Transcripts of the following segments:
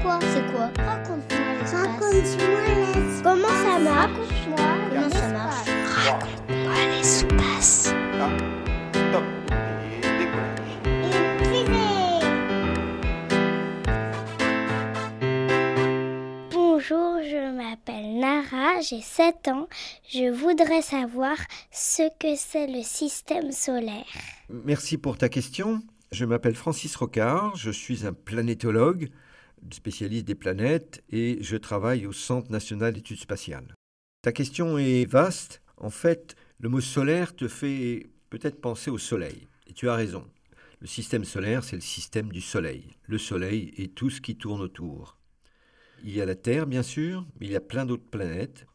C'est quoi Raconte-moi l'espace. Raconte-moi l'espace. Comment ça marche Raconte-moi Comment ça marche Raconte-moi l'espace. Top. Et décollage. Bonjour, je m'appelle Nara, j'ai 7 ans. Je voudrais savoir ce que c'est le système solaire. Merci pour ta question. Je m'appelle Francis Rocard, je suis un planétologue, spécialiste des planètes, et je travaille au Centre national d'études spatiales. Ta question est vaste. En fait, le mot solaire te fait peut-être penser au Soleil. Et tu as raison. Le système solaire, c'est le système du Soleil. Le Soleil et tout ce qui tourne autour. Il y a la Terre, bien sûr, mais il y a plein d'autres planètes.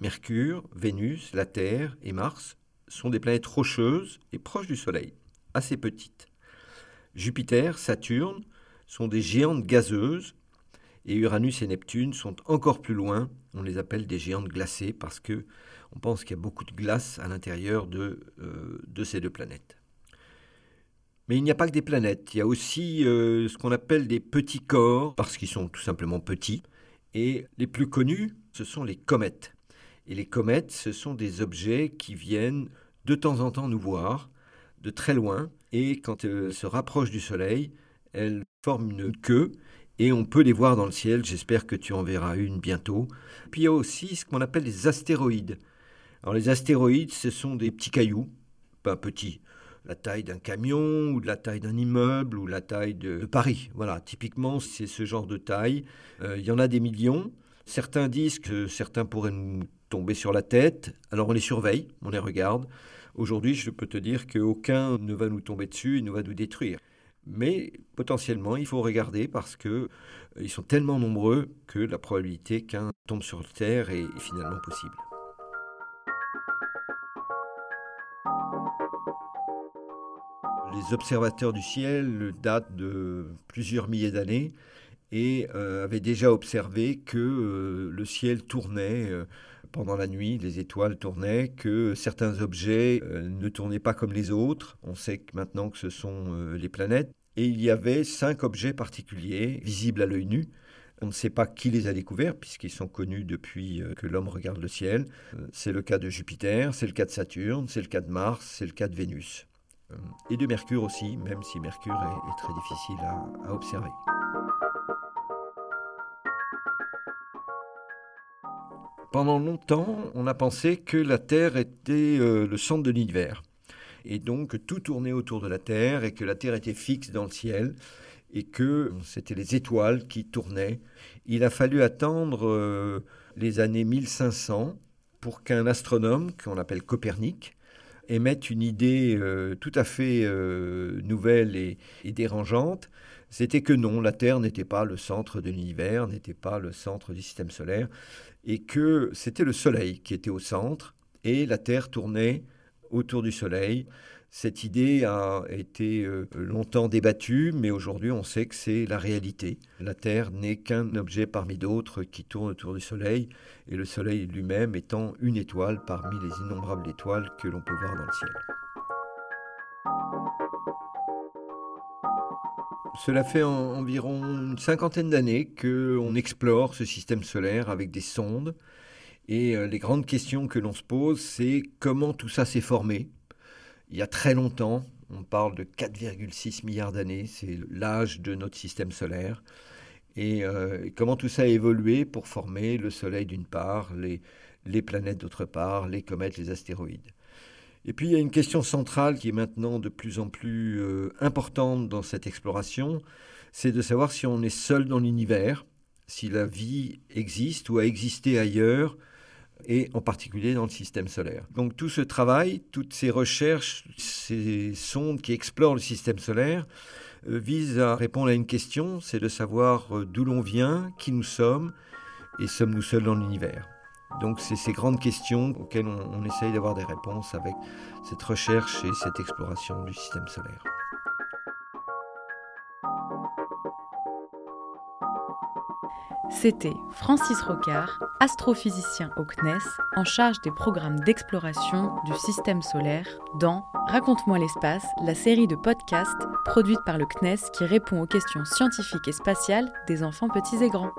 Mercure, Vénus, la Terre et Mars sont des planètes rocheuses et proches du Soleil, assez petites. Jupiter, Saturne sont des géantes gazeuses et Uranus et Neptune sont encore plus loin. On les appelle des géantes glacées parce que on pense qu'il y a beaucoup de glace à l'intérieur de, euh, ces deux planètes. Mais il n'y a pas que des planètes, il y a aussi euh, ce qu'on appelle des petits corps, parce qu'ils sont tout simplement petits. Et les plus connus, ce sont les comètes. Et les comètes, ce sont des objets qui viennent de temps en temps nous voir, de très loin, et quand elles se rapprochent du Soleil, elles forment une queue, et on peut les voir dans le ciel, j'espère que tu en verras une bientôt. Puis il y a aussi ce qu'on appelle les astéroïdes. Alors les astéroïdes, ce sont des petits cailloux, pas petits, la taille d'un camion ou de la taille d'un immeuble ou la taille de Paris. Voilà, typiquement, c'est ce genre de taille. Euh, il y en a des millions. Certains disent que certains pourraient nous tomber sur la tête. Alors on les surveille, on les regarde. Aujourd'hui, je peux te dire qu'aucun ne va nous tomber dessus et ne va nous détruire. Mais potentiellement, il faut regarder parce que euh, sont tellement nombreux que la probabilité qu'un tombe sur Terre est finalement possible. Les observateurs du ciel datent de plusieurs milliers d'années et euh, avaient déjà observé que euh, le ciel tournait pendant la nuit, les étoiles tournaient, que certains objets euh, ne tournaient pas comme les autres. On sait maintenant que ce sont euh, les planètes. Et il y avait cinq objets particuliers visibles à l'œil nu. On ne sait pas qui les a découverts puisqu'ils sont connus depuis euh, que l'homme regarde le ciel. C'est le cas de Jupiter, c'est le cas de Saturne, c'est le cas de Mars, c'est le cas de Vénus. Et de Mercure aussi, même si Mercure est, très difficile à observer. Pendant longtemps, on a pensé que la Terre était euh, le centre de l'univers. Et donc tout tournait autour de la Terre et que la Terre était fixe dans le ciel et que c'était les étoiles qui tournaient. Il a fallu attendre euh, les années 1500 pour qu'un astronome, qu'on appelle Copernic, émette une idée euh, tout à fait euh, nouvelle et dérangeante. C'était que non, la Terre n'était pas le centre de l'univers, n'était pas le centre du système solaire, et que c'était le Soleil qui était au centre, et la Terre tournait autour du Soleil. Cette idée a été euh, longtemps débattue, mais aujourd'hui on sait que c'est la réalité. La Terre n'est qu'un objet parmi d'autres qui tourne autour du Soleil, et le Soleil lui-même étant une étoile parmi les innombrables étoiles que l'on peut voir dans le ciel. Cela fait en- environ une cinquantaine d'années qu'on explore ce système solaire avec des sondes. Et euh, les grandes questions que l'on se pose, c'est comment tout ça s'est formé. Il y a très longtemps, on parle de 4,6 milliards d'années, c'est l'âge de notre système solaire. Et euh, comment tout ça a évolué pour former le Soleil d'une part, les, les planètes d'autre part, les comètes, les astéroïdes. Et puis il y a une question centrale qui est maintenant de plus en plus euh, importante dans cette exploration, c'est de savoir si on est seul dans l'univers, si la vie existe ou a existé ailleurs, et en particulier dans le système solaire. Donc tout ce travail, toutes ces recherches, ces sondes qui explorent le système solaire, euh, visent à répondre à une question, c'est de savoir euh, d'où l'on vient, qui nous sommes, et sommes-nous seuls dans l'univers. Donc c'est ces grandes questions auxquelles on, on essaye d'avoir des réponses avec cette recherche et cette exploration du système solaire. C'était Francis Rocard, astrophysicien au CNES, en charge des programmes d'exploration du système solaire dans Raconte-moi l'espace, la série de podcasts produite par le CNES qui répond aux questions scientifiques et spatiales des enfants petits et grands.